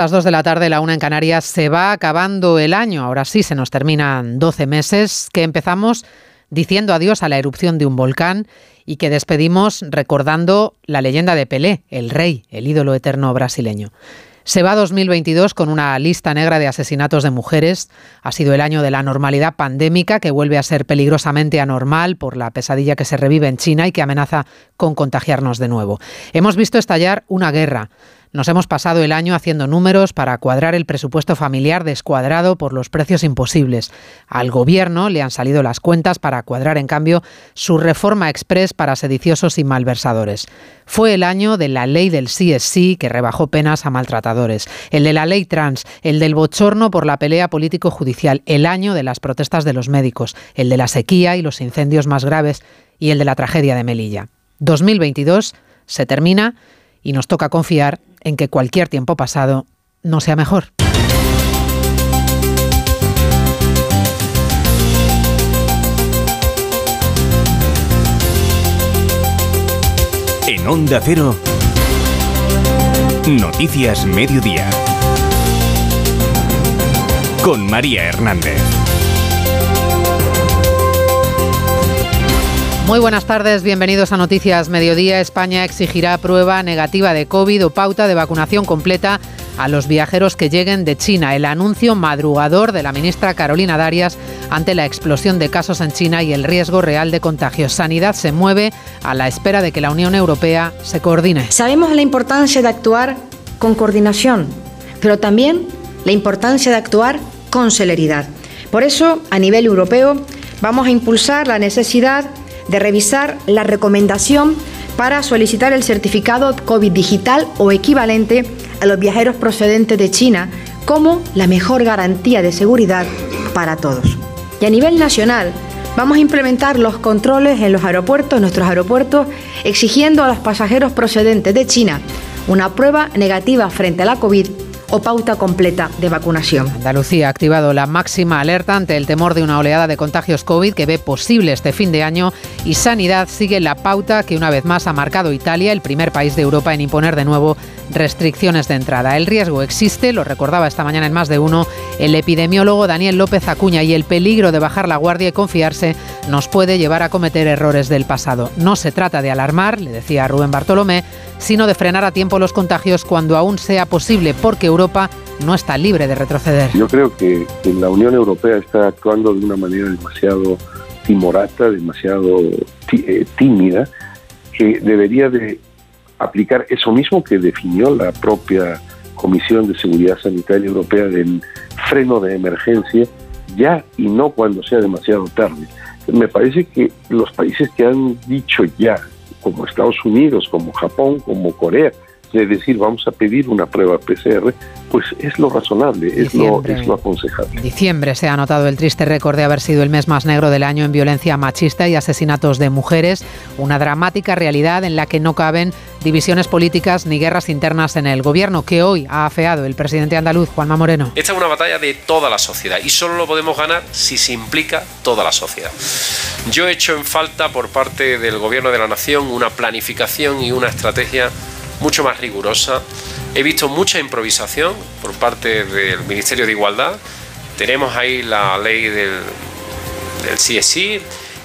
las 2 de la tarde, la una en Canarias, se va acabando el año. Ahora sí, se nos terminan 12 meses que empezamos diciendo adiós a la erupción de un volcán y que despedimos recordando la leyenda de Pelé, el rey, el ídolo eterno brasileño. Se va 2022 con una lista negra de asesinatos de mujeres. Ha sido el año de la normalidad pandémica que vuelve a ser peligrosamente anormal por la pesadilla que se revive en China y que amenaza con contagiarnos de nuevo. Hemos visto estallar una guerra nos hemos pasado el año haciendo números para cuadrar el presupuesto familiar descuadrado por los precios imposibles. Al gobierno le han salido las cuentas para cuadrar, en cambio, su reforma express para sediciosos y malversadores. Fue el año de la ley del sí es sí que rebajó penas a maltratadores, el de la ley trans, el del bochorno por la pelea político-judicial, el año de las protestas de los médicos, el de la sequía y los incendios más graves y el de la tragedia de Melilla. 2022 se termina y nos toca confiar en que cualquier tiempo pasado no sea mejor. En Onda Cero, Noticias Mediodía. Con María Hernández. Muy buenas tardes, bienvenidos a Noticias Mediodía. España exigirá prueba negativa de COVID o pauta de vacunación completa a los viajeros que lleguen de China. El anuncio madrugador de la ministra Carolina Darias ante la explosión de casos en China y el riesgo real de contagio. Sanidad se mueve a la espera de que la Unión Europea se coordine. Sabemos la importancia de actuar con coordinación, pero también la importancia de actuar con celeridad. Por eso, a nivel europeo, vamos a impulsar la necesidad de revisar la recomendación para solicitar el certificado COVID digital o equivalente a los viajeros procedentes de China como la mejor garantía de seguridad para todos. Y a nivel nacional, vamos a implementar los controles en los aeropuertos, nuestros aeropuertos, exigiendo a los pasajeros procedentes de China una prueba negativa frente a la COVID o pauta completa de vacunación. Andalucía ha activado la máxima alerta ante el temor de una oleada de contagios COVID que ve posible este fin de año y Sanidad sigue la pauta que una vez más ha marcado Italia, el primer país de Europa en imponer de nuevo restricciones de entrada. El riesgo existe, lo recordaba esta mañana en más de uno el epidemiólogo Daniel López Acuña y el peligro de bajar la guardia y confiarse nos puede llevar a cometer errores del pasado. No se trata de alarmar, le decía Rubén Bartolomé, sino de frenar a tiempo los contagios cuando aún sea posible, porque Europa no está libre de retroceder. Yo creo que, la Unión Europea está actuando de una manera demasiado timorata, demasiado eh, tímida, que debería de aplicar eso mismo que definió la propia Comisión de Seguridad Sanitaria Europea del freno de emergencia ya y no cuando sea demasiado tarde. Me parece que los países que han dicho ya como Estados Unidos, como Japón, como Corea, de decir vamos a pedir una prueba PCR, pues es lo razonable, es lo, es lo aconsejable. En diciembre se ha notado el triste récord de haber sido el mes más negro del año en violencia machista y asesinatos de mujeres, una dramática realidad en la que no caben divisiones políticas ni guerras internas en el gobierno, que hoy ha afeado el presidente andaluz Juanma Moreno. Esta es una batalla de toda la sociedad y solo lo podemos ganar si se implica toda la sociedad. Yo he hecho en falta por parte del gobierno de la nación una planificación y una estrategia mucho más rigurosa. He visto mucha improvisación por parte del Ministerio de Igualdad. Tenemos ahí la ley del, del CSI,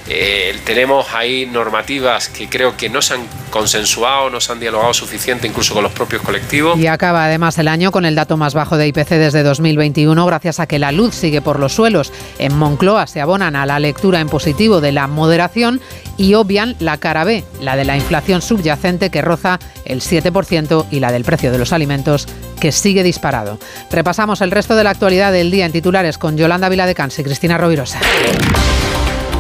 eh, tenemos ahí normativas que creo que no se han consensuado, no se han dialogado suficiente incluso con los propios colectivos. Y acaba además el año con el dato más bajo de IPC desde 2021 gracias a que la luz sigue por los suelos. En Moncloa se abonan a la lectura en positivo de la moderación y obvian la cara B, la de la inflación subyacente que roza el 7% y la del precio de los alimentos que sigue disparado. Repasamos el resto de la actualidad del día en titulares con Yolanda Viladecans y Cristina Rovirosa.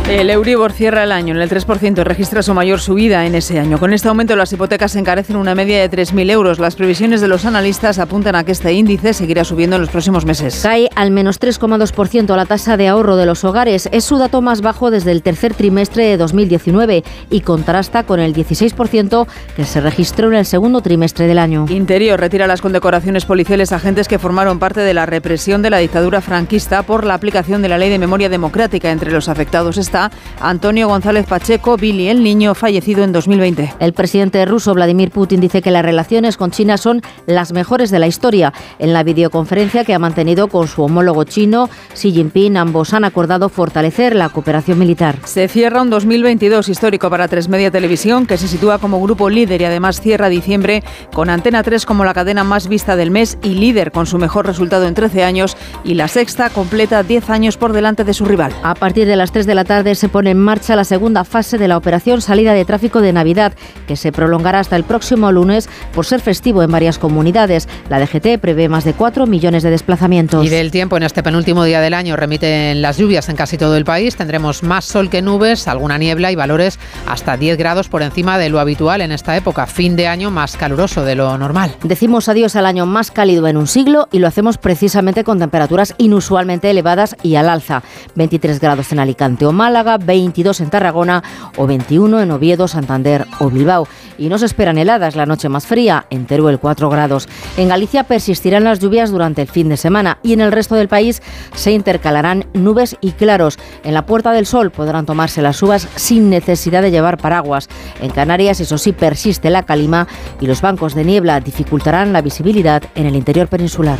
El Euribor cierra el año en el 3% y registra su mayor subida en ese año. Con este aumento las hipotecas se encarecen una media de 3.000 euros. Las previsiones de los analistas apuntan a que este índice seguirá subiendo en los próximos meses. Cae al menos 3,2% la tasa de ahorro de los hogares. Es su dato más bajo desde el tercer trimestre de 2019 y contrasta con el 16% que se registró en el segundo trimestre del año. Interior retira las condecoraciones policiales a agentes que formaron parte de la represión de la dictadura franquista por la aplicación de la ley de memoria democrática entre los afectados. Esta Antonio González Pacheco, Billy el Niño, fallecido en 2020. El presidente ruso Vladimir Putin dice que las relaciones con China son las mejores de la historia. En la videoconferencia que ha mantenido con su homólogo chino, Xi Jinping, ambos han acordado fortalecer la cooperación militar. Se cierra un 2022 histórico para Tres Media Televisión, que se sitúa como grupo líder y además cierra diciembre con Antena 3 como la cadena más vista del mes y líder con su mejor resultado en 13 años y la sexta completa 10 años por delante de su rival. A partir de las 3 de la tarde se pone en marcha la segunda fase de la operación salida de tráfico de Navidad, que se prolongará hasta el próximo lunes por ser festivo en varias comunidades. La DGT prevé más de 4 millones de desplazamientos. Y del tiempo en este penúltimo día del año remiten las lluvias en casi todo el país. Tendremos más sol que nubes, alguna niebla y valores hasta 10 grados por encima de lo habitual en esta época. Fin de año más caluroso de lo normal. Decimos adiós al año más cálido en un siglo y lo hacemos precisamente con temperaturas inusualmente elevadas y al alza. 23 grados en Alicante o Málaga, 22 en Tarragona o 21 en Oviedo, Santander o Bilbao. Y nos esperan heladas la noche más fría, en Teruel 4 grados. En Galicia persistirán las lluvias durante el fin de semana y en el resto del país se intercalarán nubes y claros. En la Puerta del Sol podrán tomarse las uvas sin necesidad de llevar paraguas. En Canarias, eso sí, persiste la calima y los bancos de niebla dificultarán la visibilidad en el interior peninsular.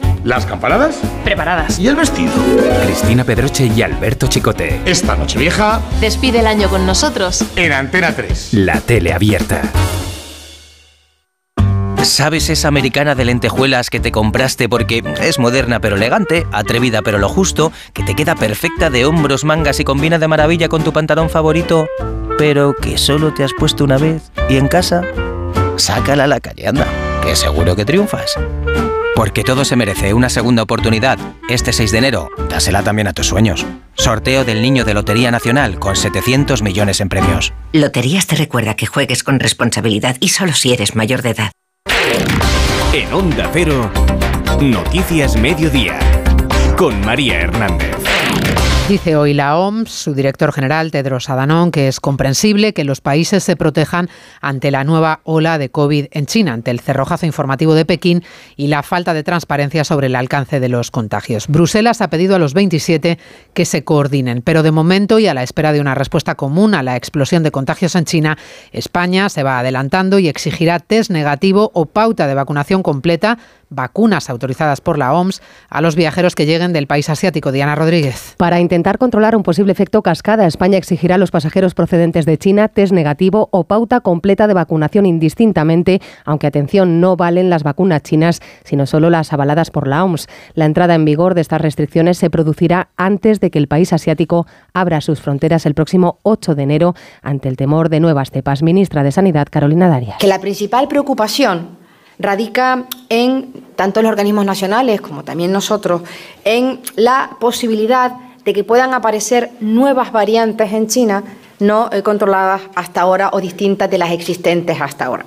¿Las campanadas? Preparadas. ¿Y el vestido? Cristina Pedroche y Alberto Chicote. Esta noche vieja Despide el año con nosotros. en Antena 3. La tele abierta. ¿Sabes esa americana de lentejuelas que te compraste porque es moderna pero elegante, atrevida pero lo justo, que te queda perfecta de hombros, mangas y combina de maravilla con tu pantalón favorito, pero que solo te has puesto una vez y en casa? Sácala a la calle, anda, que seguro que triunfas. Porque todo se merece una segunda oportunidad. Este 6 de enero, dásela también a tus sueños. Sorteo del Niño de Lotería Nacional con 700 millones en premios. Loterías te recuerda que juegues con responsabilidad y solo si eres mayor de edad. En Onda Cero, Noticias Mediodía, con María Hernández. Dice hoy la OMS, su director general Tedros Adhanom, que es comprensible que los países se protejan ante la nueva ola de COVID en China, ante el cerrojazo informativo de Pekín y la falta de transparencia sobre el alcance de los contagios. Bruselas ha pedido a los 27 que se coordinen, pero de momento y a la espera de una respuesta común a la explosión de contagios en China, España se va adelantando y exigirá test negativo o pauta de vacunación completa vacunas autorizadas por la OMS a los viajeros que lleguen del país asiático. Diana Rodríguez. Para intentar controlar un posible efecto cascada, España exigirá a los pasajeros procedentes de China test negativo o pauta completa de vacunación indistintamente, aunque atención, no valen las vacunas chinas, sino solo las avaladas por la OMS. La entrada en vigor de estas restricciones se producirá antes de que el país asiático abra sus fronteras el próximo 8 de enero ante el temor de nuevas cepas. Ministra de Sanidad, Carolina Darias. Que la principal preocupación radica en tanto los organismos nacionales como también nosotros en la posibilidad de que puedan aparecer nuevas variantes en China no eh, controladas hasta ahora o distintas de las existentes hasta ahora.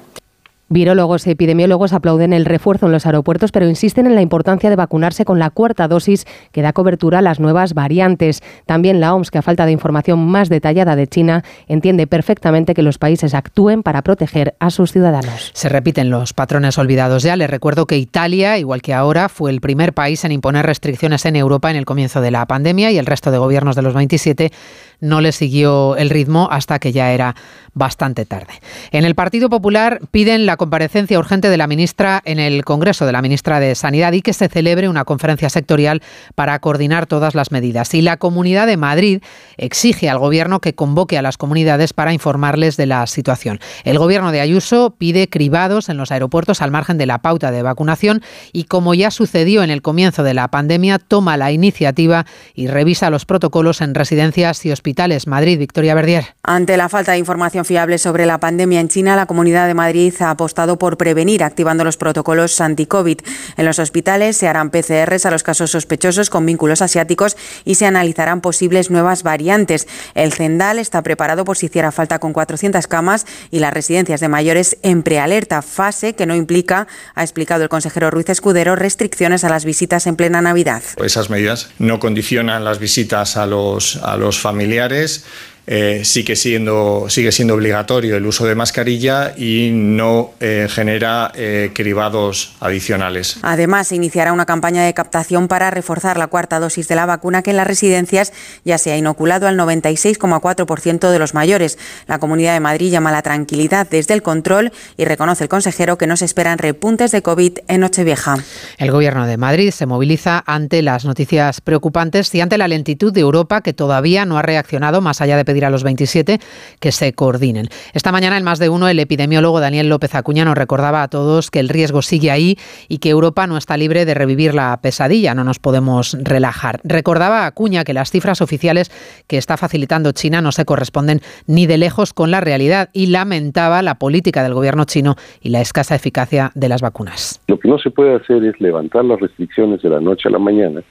Virólogos y epidemiólogos aplauden el refuerzo en los aeropuertos, pero insisten en la importancia de vacunarse con la cuarta dosis que da cobertura a las nuevas variantes. También la OMS, que a falta de información más detallada de China, entiende perfectamente que los países actúen para proteger a sus ciudadanos. Se repiten los patrones olvidados ya. Les recuerdo que Italia, igual que ahora, fue el primer país en imponer restricciones en Europa en el comienzo de la pandemia y el resto de gobiernos de los 27 no le siguió el ritmo hasta que ya era bastante tarde. En el Partido Popular piden la comparecencia urgente de la ministra en el Congreso de la ministra de Sanidad y que se celebre una conferencia sectorial para coordinar todas las medidas. Y la Comunidad de Madrid exige al Gobierno que convoque a las comunidades para informarles de la situación. El Gobierno de Ayuso pide cribados en los aeropuertos al margen de la pauta de vacunación y, como ya sucedió en el comienzo de la pandemia, toma la iniciativa y revisa los protocolos en residencias y hospitales. Madrid, Victoria Verdier. Ante la falta de información fiable sobre la pandemia en China, la Comunidad de Madrid ha apostado por prevenir activando los protocolos anti-COVID. En los hospitales se harán PCRs a los casos sospechosos con vínculos asiáticos y se analizarán posibles nuevas variantes. El Zendal está preparado por si hiciera falta con 400 camas y las residencias de mayores en prealerta, fase que no implica, ha explicado el consejero Ruiz Escudero, restricciones a las visitas en plena Navidad. Esas medidas no condicionan las visitas a los, a los familiares eh, sigue, siendo, sigue siendo obligatorio el uso de mascarilla y no eh, genera eh, cribados adicionales. Además, se iniciará una campaña de captación para reforzar la cuarta dosis de la vacuna que en las residencias ya se ha inoculado al 96,4% de los mayores. La Comunidad de Madrid llama a la tranquilidad desde el control y reconoce el consejero que no se esperan repuntes de COVID en Nochevieja. El Gobierno de Madrid se moviliza ante las noticias preocupantes y ante la lentitud de Europa que todavía no ha reaccionado más allá de a los 27 que se coordinen. Esta mañana, en más de uno, el epidemiólogo Daniel López Acuña nos recordaba a todos que el riesgo sigue ahí y que Europa no está libre de revivir la pesadilla, no nos podemos relajar. Recordaba Acuña que las cifras oficiales que está facilitando China no se corresponden ni de lejos con la realidad y lamentaba la política del gobierno chino y la escasa eficacia de las vacunas. Lo que no se puede hacer es levantar las restricciones de la noche a la mañana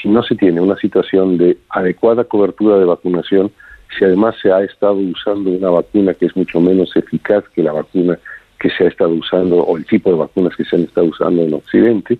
si no se tiene una situación de adecuada cobertura de vacunación si además se ha estado usando una vacuna que es mucho menos eficaz que la vacuna que se ha estado usando o el tipo de vacunas que se han estado usando en Occidente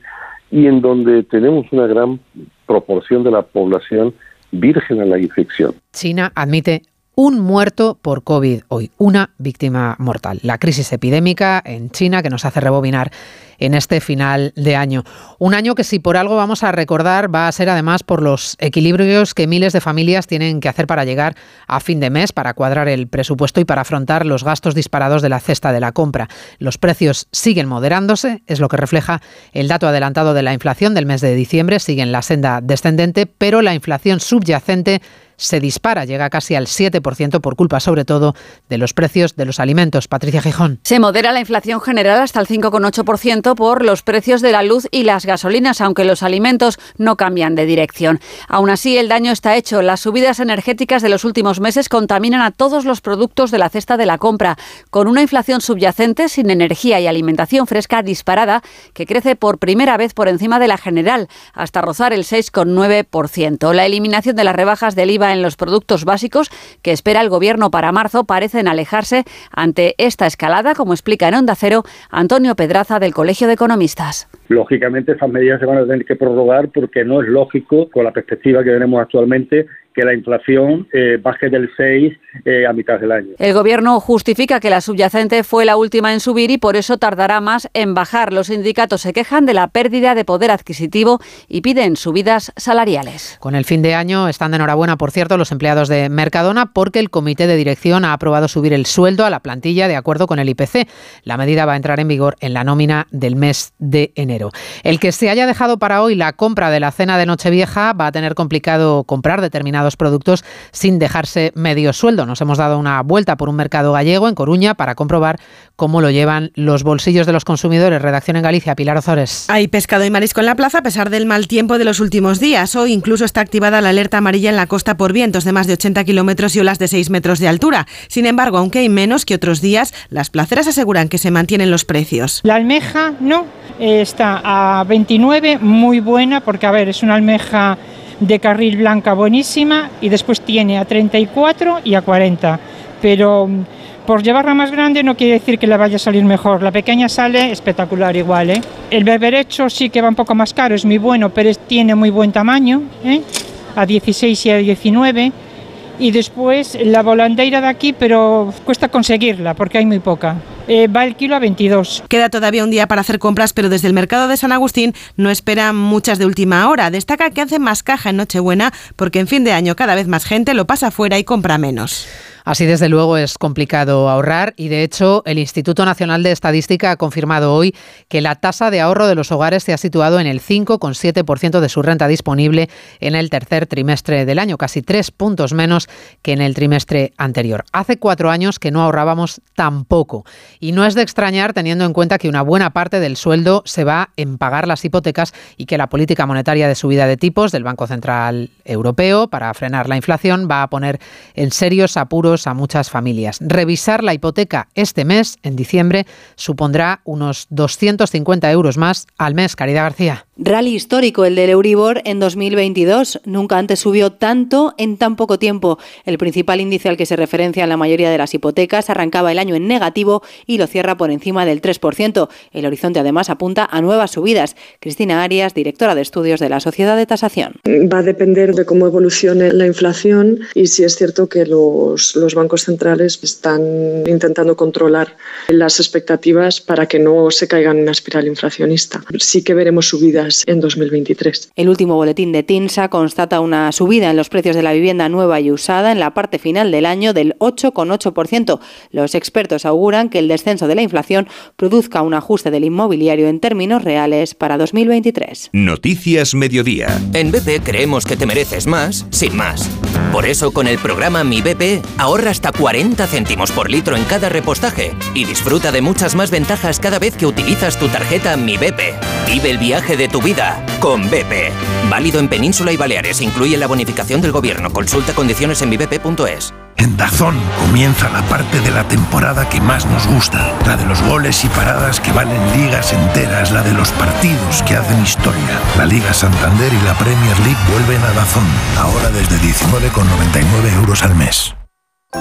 y en donde tenemos una gran proporción de la población virgen a la infección. China admite un muerto por COVID hoy, una víctima mortal. La crisis epidémica en China que nos hace rebobinar en este final de año. Un año que si por algo vamos a recordar va a ser además por los equilibrios que miles de familias tienen que hacer para llegar a fin de mes, para cuadrar el presupuesto y para afrontar los gastos disparados de la cesta de la compra. Los precios siguen moderándose, es lo que refleja el dato adelantado de la inflación del mes de diciembre, sigue en la senda descendente, pero la inflación subyacente se dispara, llega casi al 7% por culpa sobre todo de los precios de los alimentos. Patricia Gijón. Se modera la inflación general hasta el 5,8% por los precios de la luz y las gasolinas, aunque los alimentos no cambian de dirección. Aún así, el daño está hecho. Las subidas energéticas de los últimos meses contaminan a todos los productos de la cesta de la compra, con una inflación subyacente sin energía y alimentación fresca disparada que crece por primera vez por encima de la general, hasta rozar el 6,9%. La eliminación de las rebajas del IVA en los productos básicos que espera el Gobierno para marzo parecen alejarse ante esta escalada, como explica en Onda Cero Antonio Pedraza del Colegio de Economistas. Lógicamente, esas medidas se van a tener que prorrogar porque no es lógico, con la perspectiva que tenemos actualmente, que la inflación eh, baje del 6 eh, a mitad del año. El Gobierno justifica que la subyacente fue la última en subir y por eso tardará más en bajar. Los sindicatos se quejan de la pérdida de poder adquisitivo y piden subidas salariales. Con el fin de año están de enhorabuena, por cierto, los empleados de Mercadona porque el comité de dirección ha aprobado subir el sueldo a la plantilla de acuerdo con el IPC. La medida va a entrar en vigor en la nómina del mes de enero. El que se haya dejado para hoy la compra de la cena de Nochevieja va a tener complicado comprar determinados productos sin dejarse medio sueldo. Nos hemos dado una vuelta por un mercado gallego en Coruña para comprobar cómo lo llevan los bolsillos de los consumidores. Redacción en Galicia, Pilar Ozores. Hay pescado y marisco en la plaza a pesar del mal tiempo de los últimos días. Hoy incluso está activada la alerta amarilla en la costa por vientos de más de 80 kilómetros y olas de 6 metros de altura. Sin embargo, aunque hay menos que otros días, las placeras aseguran que se mantienen los precios. La almeja no, está a 29, muy buena, porque a ver, es una almeja de carril blanca buenísima y después tiene a 34 y a 40. Pero mm, por llevarla más grande no quiere decir que le vaya a salir mejor. La pequeña sale espectacular igual. ¿eh? El berberecho sí que va un poco más caro, es muy bueno, pero tiene muy buen tamaño, ¿eh? a 16 y a 19. Y después la volandeira de aquí, pero cuesta conseguirla porque hay muy poca. Eh, va el kilo a 22. Queda todavía un día para hacer compras, pero desde el mercado de San Agustín no esperan muchas de última hora. Destaca que hacen más caja en Nochebuena porque en fin de año cada vez más gente lo pasa fuera y compra menos. Así desde luego es complicado ahorrar y de hecho el Instituto Nacional de Estadística ha confirmado hoy que la tasa de ahorro de los hogares se ha situado en el 5,7% de su renta disponible en el tercer trimestre del año, casi tres puntos menos que en el trimestre anterior. Hace cuatro años que no ahorrábamos tampoco y no es de extrañar teniendo en cuenta que una buena parte del sueldo se va en pagar las hipotecas y que la política monetaria de subida de tipos del Banco Central Europeo para frenar la inflación va a poner en serios apuros euros a muchas familias. Revisar la hipoteca este mes, en diciembre, supondrá unos 250 euros más al mes. Caridad García. Rally histórico el del Euribor en 2022. Nunca antes subió tanto en tan poco tiempo. El principal índice al que se referencia en la mayoría de las hipotecas arrancaba el año en negativo y lo cierra por encima del 3%. El horizonte además apunta a nuevas subidas. Cristina Arias, directora de estudios de la Sociedad de Tasación. Va a depender de cómo evolucione la inflación y si es cierto que los, los bancos centrales están intentando controlar las expectativas para que no se caigan en una espiral inflacionista. Sí que veremos subidas en 2023. El último boletín de TINSA constata una subida en los precios de la vivienda nueva y usada en la parte final del año del 8,8%. Los expertos auguran que el descenso de la inflación produzca un ajuste del inmobiliario en términos reales para 2023. Noticias Mediodía. En BP creemos que te mereces más, sin más. Por eso con el programa Mi BP ahorra hasta 40 céntimos por litro en cada repostaje y disfruta de muchas más ventajas cada vez que utilizas tu tarjeta Mi BP. Vive el viaje de tu vida con BP. Válido en Península y Baleares. Incluye la bonificación del gobierno. Consulta condiciones en vibp.es. En Dazón comienza la parte de la temporada que más nos gusta, la de los goles y paradas que valen ligas enteras, la de los partidos que hacen historia. La Liga Santander y la Premier League vuelven a Dazón, ahora desde 19,99 euros al mes.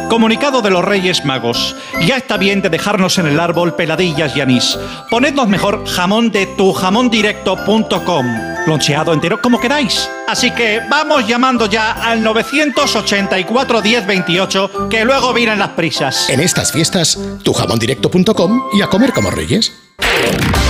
Comunicado de los Reyes Magos. Ya está bien de dejarnos en el árbol peladillas y anís. Ponednos mejor jamón de tujamondirecto.com. Loncheado entero como queráis. Así que vamos llamando ya al 984 10 28, que luego vienen las prisas. En estas fiestas, tujamondirecto.com y a comer como reyes.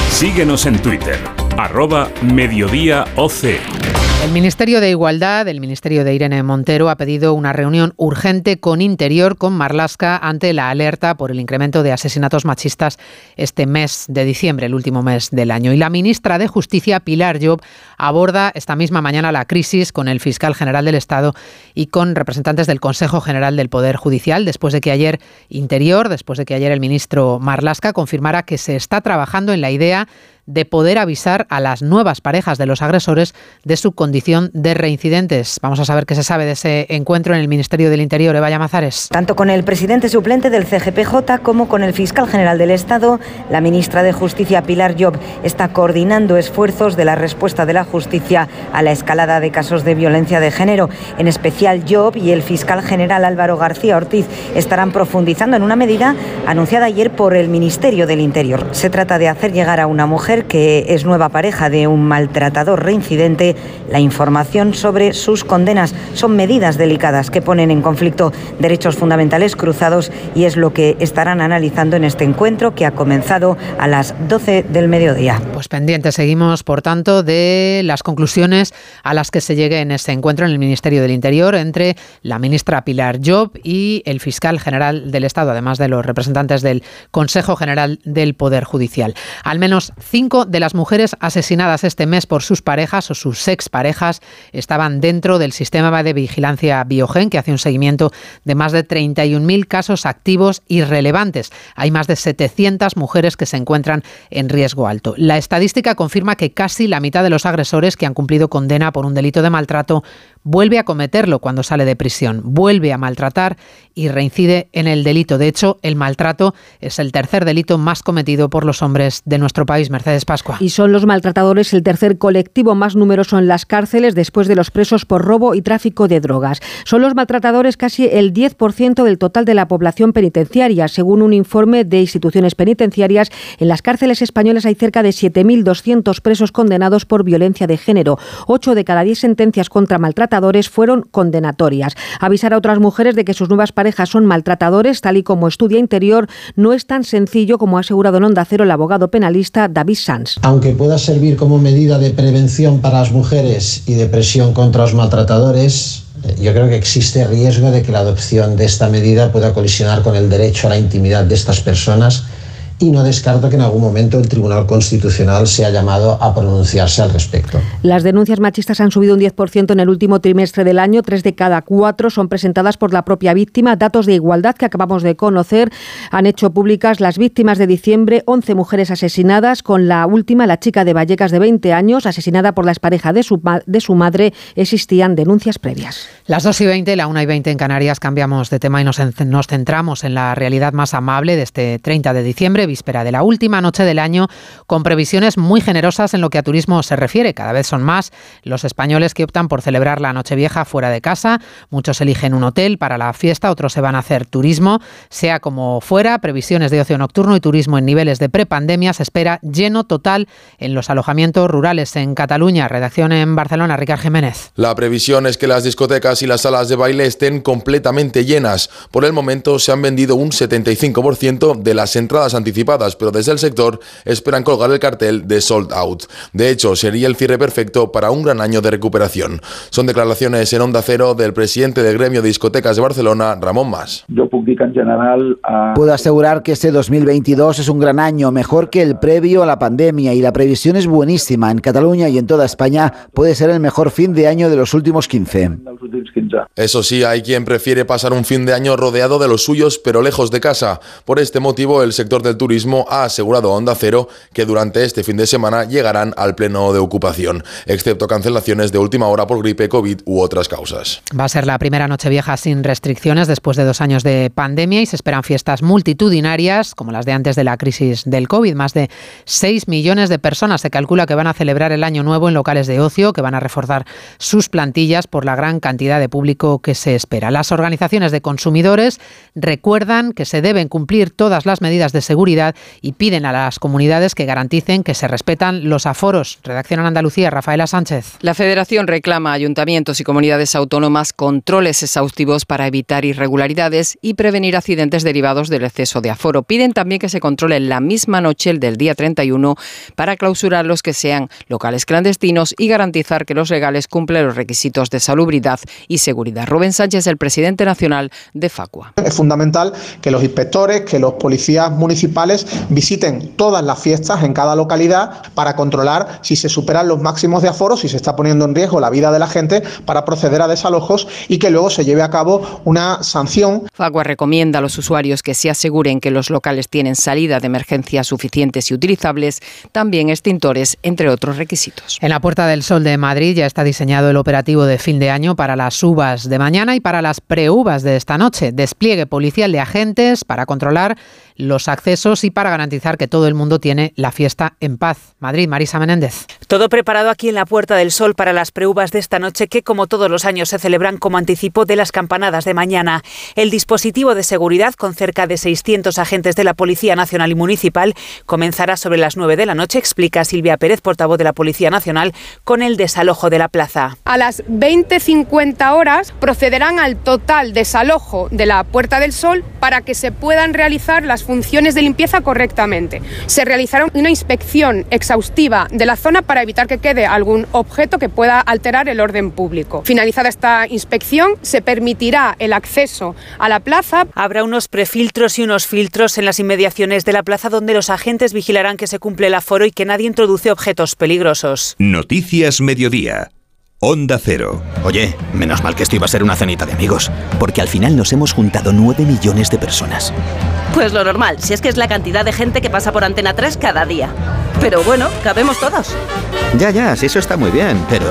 Síguenos en Twitter, arroba mediodía OC. El Ministerio de Igualdad, el Ministerio de Irene Montero, ha pedido una reunión urgente con Interior, con Marlasca, ante la alerta por el incremento de asesinatos machistas este mes de diciembre, el último mes del año. Y la ministra de Justicia, Pilar Job, aborda esta misma mañana la crisis con el fiscal general del Estado y con representantes del Consejo General del Poder Judicial, después de que ayer Interior, después de que ayer el ministro Marlasca confirmara que se está trabajando en la idea de poder avisar a las nuevas parejas de los agresores de su condición de reincidentes. Vamos a saber qué se sabe de ese encuentro en el Ministerio del Interior, Eva Llamazares. Tanto con el presidente suplente del CGPJ como con el fiscal general del Estado, la ministra de Justicia Pilar Job está coordinando esfuerzos de la respuesta de la justicia a la escalada de casos de violencia de género. En especial Job y el fiscal general Álvaro García Ortiz estarán profundizando en una medida anunciada ayer por el Ministerio del Interior. Se trata de hacer llegar a una mujer que es nueva pareja de un maltratador reincidente, la información sobre sus condenas. Son medidas delicadas que ponen en conflicto derechos fundamentales cruzados y es lo que estarán analizando en este encuentro que ha comenzado a las 12 del mediodía. Pues pendientes seguimos, por tanto, de las conclusiones a las que se llegue en ese encuentro en el Ministerio del Interior entre la ministra Pilar Job y el fiscal general del Estado, además de los representantes del Consejo General del Poder Judicial. Al menos cinco de las mujeres asesinadas este mes por sus parejas o sus exparejas estaban dentro del sistema de vigilancia Biogen, que hace un seguimiento de más de 31.000 casos activos y relevantes. Hay más de 700 mujeres que se encuentran en riesgo alto. La estadística confirma que casi la mitad de los agresores que han cumplido condena por un delito de maltrato vuelve a cometerlo cuando sale de prisión, vuelve a maltratar y reincide en el delito. De hecho, el maltrato es el tercer delito más cometido por los hombres de nuestro país. Mercedes Pascua. Y son los maltratadores el tercer colectivo más numeroso en las cárceles después de los presos por robo y tráfico de drogas. Son los maltratadores casi el 10% del total de la población penitenciaria, según un informe de instituciones penitenciarias. En las cárceles españolas hay cerca de 7.200 presos condenados por violencia de género. Ocho de cada diez sentencias contra maltratadores fueron condenatorias. Avisar a otras mujeres de que sus nuevas parejas son maltratadores, tal y como estudia Interior, no es tan sencillo como ha asegurado en Onda Cero el abogado penalista David Aunque pueda servir como medida de prevención para las mujeres y de presión contra los maltratadores, yo creo que existe riesgo de que la adopción de esta medida pueda colisionar con el derecho a la intimidad de estas personas y no descarto que en algún momento el Tribunal Constitucional sea llamado a pronunciarse al respecto. Las denuncias machistas han subido un 10% en el último trimestre del año. Tres de cada cuatro son presentadas por la propia víctima. Datos de igualdad que acabamos de conocer han hecho públicas las víctimas de diciembre, 11 mujeres asesinadas, con la última, la chica de Vallecas de 20 años, asesinada por la expareja de su, de su madre. Existían denuncias previas. Las 2 y 20, la 1 y 20 en Canarias, cambiamos de tema y nos, nos centramos en la realidad más amable de este 30 de diciembre víspera de la última noche del año, con previsiones muy generosas en lo que a turismo se refiere. Cada vez son más los españoles que optan por celebrar la Nochevieja fuera de casa. Muchos eligen un hotel para la fiesta, otros se van a hacer turismo. Sea como fuera, previsiones de ocio nocturno y turismo en niveles de prepandemia. Se espera lleno total en los alojamientos rurales en Cataluña. Redacción en Barcelona, Ricard Jiménez. La previsión es que las discotecas y las salas de baile estén completamente llenas. Por el momento se han vendido un 75% de las entradas anticipadas, pero desde el sector esperan colgar el cartel de sold out. De hecho, sería el cierre perfecto para un gran año de recuperación. Son declaraciones en Onda Cero del presidente del gremio de discotecas de Barcelona, Ramón Mas. Yo en general... Puedo asegurar que este 2022 es un gran año, mejor que el previo a la pandemia y la previsión es buenísima. En Cataluña y en toda España puede ser el mejor fin de año de los últimos 15. Eso sí, hay quien prefiere pasar un fin de año rodeado de los suyos pero lejos de casa. Por este motivo, el sector del turismo ha asegurado a Onda Cero que durante este fin de semana llegarán al pleno de ocupación, excepto cancelaciones de última hora por gripe, COVID u otras causas. Va a ser la primera noche vieja sin restricciones después de dos años de pandemia y se esperan fiestas multitudinarias como las de antes de la crisis del COVID. Más de 6 millones de personas se calcula que van a celebrar el año nuevo en locales de ocio, que van a reforzar sus plantillas por la gran cantidad de público que se espera. Las organizaciones de consumidores recuerdan que se deben cumplir todas las medidas de seguridad y piden a las comunidades que garanticen que se respetan los aforos. Redacción en Andalucía, Rafaela Sánchez. La Federación reclama a ayuntamientos y comunidades autónomas controles exhaustivos para evitar irregularidades y prevenir accidentes derivados del exceso de aforo. Piden también que se controle la misma noche el del día 31 para clausurar los que sean locales clandestinos y garantizar que los legales cumplen los requisitos de salubridad y seguridad. Rubén Sánchez, el presidente nacional de Facua. Es fundamental que los inspectores, que los policías municipales visiten todas las fiestas en cada localidad para controlar si se superan los máximos de aforo, si se está poniendo en riesgo la vida de la gente para proceder a desalojos y que luego se lleve a cabo una sanción. Facua recomienda a los usuarios que se aseguren que los locales tienen salida de emergencia suficientes y utilizables, también extintores, entre otros requisitos. En la Puerta del Sol de Madrid ya está diseñado el operativo de fin de año para las uvas de mañana y para las preuvas de esta noche. Despliegue policial de agentes para controlar los accesos y para garantizar que todo el mundo tiene la fiesta en paz. Madrid, Marisa Menéndez. Todo preparado aquí en la Puerta del Sol para las preuvas de esta noche que como todos los años se celebran como anticipo de las campanadas de mañana. El dispositivo de seguridad con cerca de 600 agentes de la Policía Nacional y Municipal comenzará sobre las 9 de la noche, explica Silvia Pérez, portavoz de la Policía Nacional, con el desalojo de la plaza. A las 20.50 horas procederán al total desalojo de la Puerta del Sol para que se puedan realizar las funciones de limpieza correctamente. Se realizará una inspección exhaustiva de la zona para evitar que quede algún objeto que pueda alterar el orden público. Finalizada esta inspección, se permitirá el acceso a la plaza. Habrá unos prefiltros y unos filtros en las inmediaciones de la plaza donde los agentes vigilarán que se cumple el aforo y que nadie introduce objetos peligrosos. Noticias Mediodía. Onda Cero. Oye, menos mal que esto iba a ser una cenita de amigos, porque al final nos hemos juntado 9 millones de personas. Pues lo normal, si es que es la cantidad de gente que pasa por Antena 3 cada día. Pero bueno, cabemos todos. Ya, ya, si eso está muy bien, pero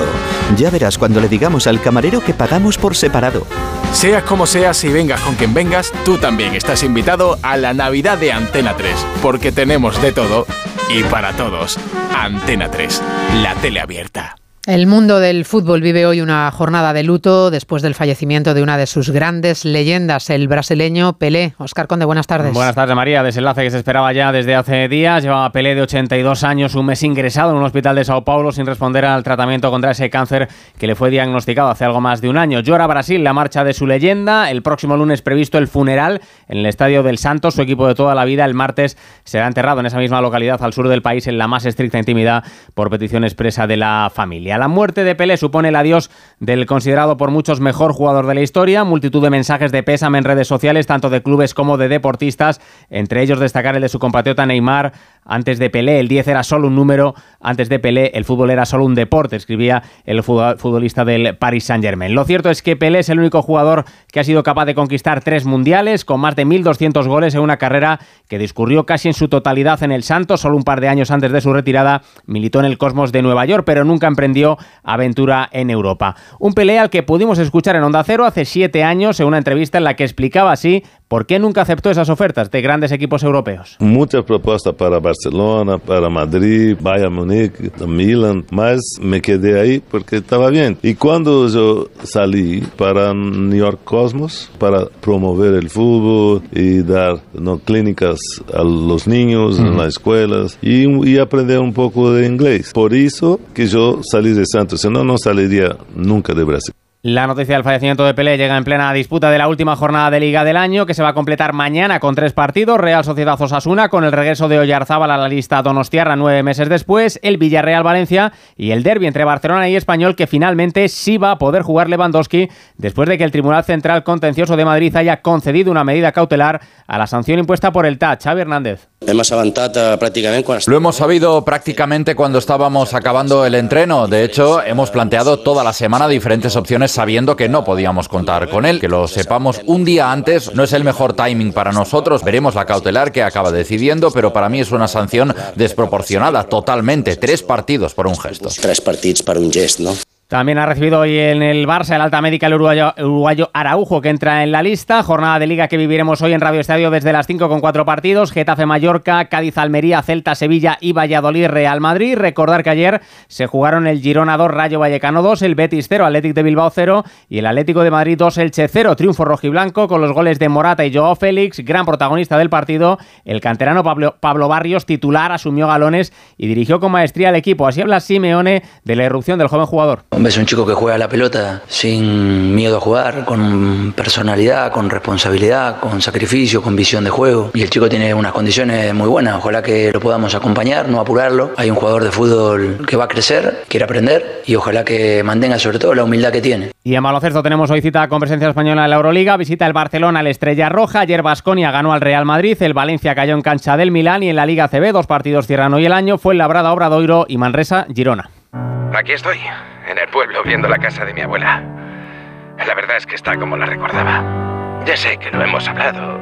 ya verás cuando le digamos al camarero que pagamos por separado. Sea como sea, si vengas con quien vengas, tú también estás invitado a la Navidad de Antena 3, porque tenemos de todo y para todos. Antena 3, la tele abierta. El mundo del fútbol vive hoy una jornada de luto después del fallecimiento de una de sus grandes leyendas, el brasileño Pelé. Oscar Conde, buenas tardes. Buenas tardes, María. Desenlace que se esperaba ya desde hace días. Llevaba Pelé de 82 años, un mes ingresado en un hospital de Sao Paulo sin responder al tratamiento contra ese cáncer que le fue diagnosticado hace algo más de un año. Llora Brasil la marcha de su leyenda. El próximo lunes previsto el funeral en el Estadio del Santos. Su equipo de toda la vida el martes será enterrado en esa misma localidad al sur del país en la más estricta intimidad por petición expresa de la familia. Familia. La muerte de Pelé supone el adiós del considerado por muchos mejor jugador de la historia, multitud de mensajes de pésame en redes sociales, tanto de clubes como de deportistas, entre ellos destacar el de su compatriota Neymar, antes de Pelé el 10 era solo un número, antes de Pelé el fútbol era solo un deporte, escribía el futbolista del Paris Saint-Germain. Lo cierto es que Pelé es el único jugador que ha sido capaz de conquistar tres mundiales, con más de 1.200 goles en una carrera que discurrió casi en su totalidad en el Santos, solo un par de años antes de su retirada militó en el Cosmos de Nueva York, pero nunca emprendió aventura en Europa. Un Pelé al que pudimos escuchar en Onda Cero hace siete años en una entrevista en la que explicaba así ¿Por qué nunca aceptó esas ofertas de grandes equipos europeos? Muchas propuestas para Barcelona, para Madrid, Bayern Múnich, Milan, más me quedé ahí porque estaba bien. Y cuando yo salí para New York Cosmos, para promover el fútbol y dar no, clínicas a los niños en las escuelas y, y, aprender un poco de inglés. Por eso que yo salí de Santos, si no, no saliría nunca de Brasil. La noticia del fallecimiento de Pelé llega en plena disputa de la última jornada de Liga del año, que se va a completar mañana con tres partidos. Real Sociedad Osasuna, con el regreso de Oyarzábal a la lista Donostiarra nueve meses después, el Villarreal Valencia y el derby entre Barcelona y Español, que finalmente sí va a poder jugar Lewandowski después de que el Tribunal Central Contencioso de Madrid haya concedido una medida cautelar a la sanción impuesta por el TAC. Xavi Hernández. Lo hemos sabido prácticamente cuando estábamos acabando el entreno. De hecho, hemos planteado toda la semana diferentes opciones sabiendo que no podíamos contar con él. Que lo sepamos un día antes no es el mejor timing para nosotros. Veremos la cautelar que acaba decidiendo, pero para mí es una sanción desproporcionada totalmente. Tres partidos por un gesto. Tres partidos para un gesto, ¿no? También ha recibido hoy en el Barça el alta médica el uruguayo, Araujo, que entra en la lista. Jornada de liga que viviremos hoy en Radio Estadio desde las 5 con cuatro partidos. Getafe Mallorca, Cádiz Almería, Celta Sevilla y Valladolid Real Madrid. Recordar que ayer se jugaron el Girona 2, Rayo Vallecano 2, el Betis 0, Atlético de Bilbao 0 y el Atlético de Madrid 2, Elche 0. Triunfo rojiblanco con los goles de Morata y Joao Félix, gran protagonista del partido. El canterano Pablo, Pablo Barrios, titular, asumió galones y dirigió con maestría al equipo. Así habla Simeone de la irrupción del joven jugador. Es un chico que juega la pelota sin miedo a jugar, con personalidad, con responsabilidad, con sacrificio, con visión de juego. Y el chico tiene unas condiciones muy buenas. Ojalá que lo podamos acompañar, no apurarlo. Hay un jugador de fútbol que va a crecer, quiere aprender y ojalá que mantenga sobre todo la humildad que tiene. Y en baloncesto tenemos hoy cita con presencia española en la Euroliga. Visita el Barcelona al Estrella Roja. Ayer Basconia ganó al Real Madrid. El Valencia cayó en cancha del Milán. Y en la Liga CB, dos partidos cierran hoy el año. Fue Labrada Obradoiro y Manresa Girona. Aquí estoy en el pueblo viendo la casa de mi abuela. La verdad es que está como la recordaba. Ya sé que lo hemos hablado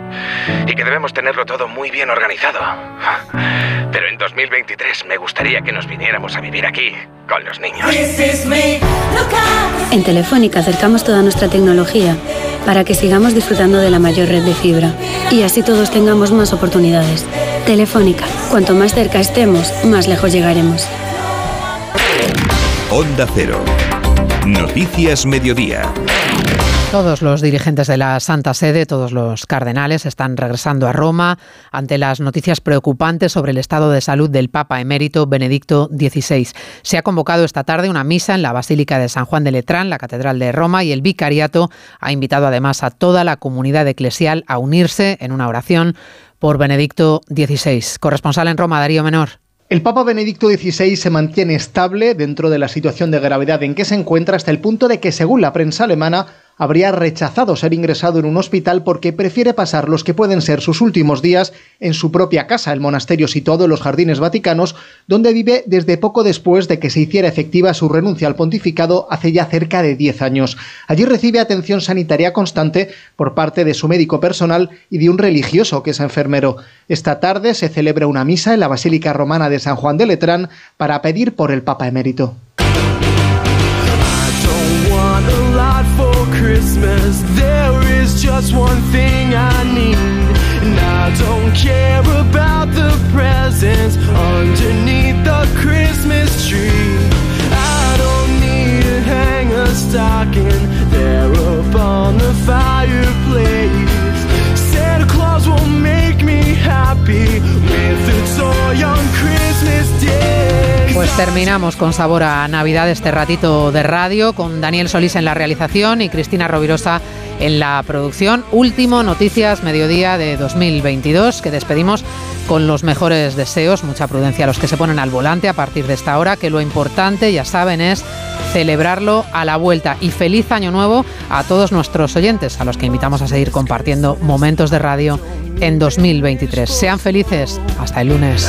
y que debemos tenerlo todo muy bien organizado. Pero en 2023 me gustaría que nos viniéramos a vivir aquí con los niños. En Telefónica acercamos toda nuestra tecnología para que sigamos disfrutando de la mayor red de fibra y así todos tengamos más oportunidades. Telefónica, cuanto más cerca estemos, más lejos llegaremos. Onda Cero. Noticias Mediodía. Todos los dirigentes de la Santa Sede, todos los cardenales, están regresando a Roma ante las noticias preocupantes sobre el estado de salud del Papa emérito Benedicto XVI. Se ha convocado esta tarde una misa en la Basílica de San Juan de Letrán, la Catedral de Roma, y el Vicariato ha invitado además a toda la comunidad eclesial a unirse en una oración por Benedicto XVI. Corresponsal en Roma, Darío Menor. El Papa Benedicto XVI se mantiene estable dentro de la situación de gravedad en que se encuentra hasta el punto de que, según la prensa alemana, habría rechazado ser ingresado en un hospital porque prefiere pasar los que pueden ser sus últimos días en su propia casa, el monasterio situado en los jardines vaticanos, donde vive desde poco después de que se hiciera efectiva su renuncia al pontificado hace ya cerca de 10 años. Allí recibe atención sanitaria constante por parte de su médico personal y de un religioso que es enfermero. Esta tarde se celebra una misa en la Basílica Romana de San Juan de Letrán para pedir por el Papa emérito. Christmas, there is just one thing I need. And I don't care about the presents underneath the Christmas tree. I don't need to hang a stocking there upon the fireplace. Santa Claus will make me happy with a toy on. Pues terminamos con sabor a Navidad este ratito de radio, con Daniel Solís en la realización y Cristina Rovirosa en la producción. Último Noticias Mediodía de 2022 que despedimos con los mejores deseos. Mucha prudencia a los que se ponen al volante a partir de esta hora, que lo importante, ya saben, es celebrarlo a la vuelta. Y feliz año nuevo a todos nuestros oyentes, a los que invitamos a seguir compartiendo momentos de radio en 2023. Sean felices. Hasta el lunes.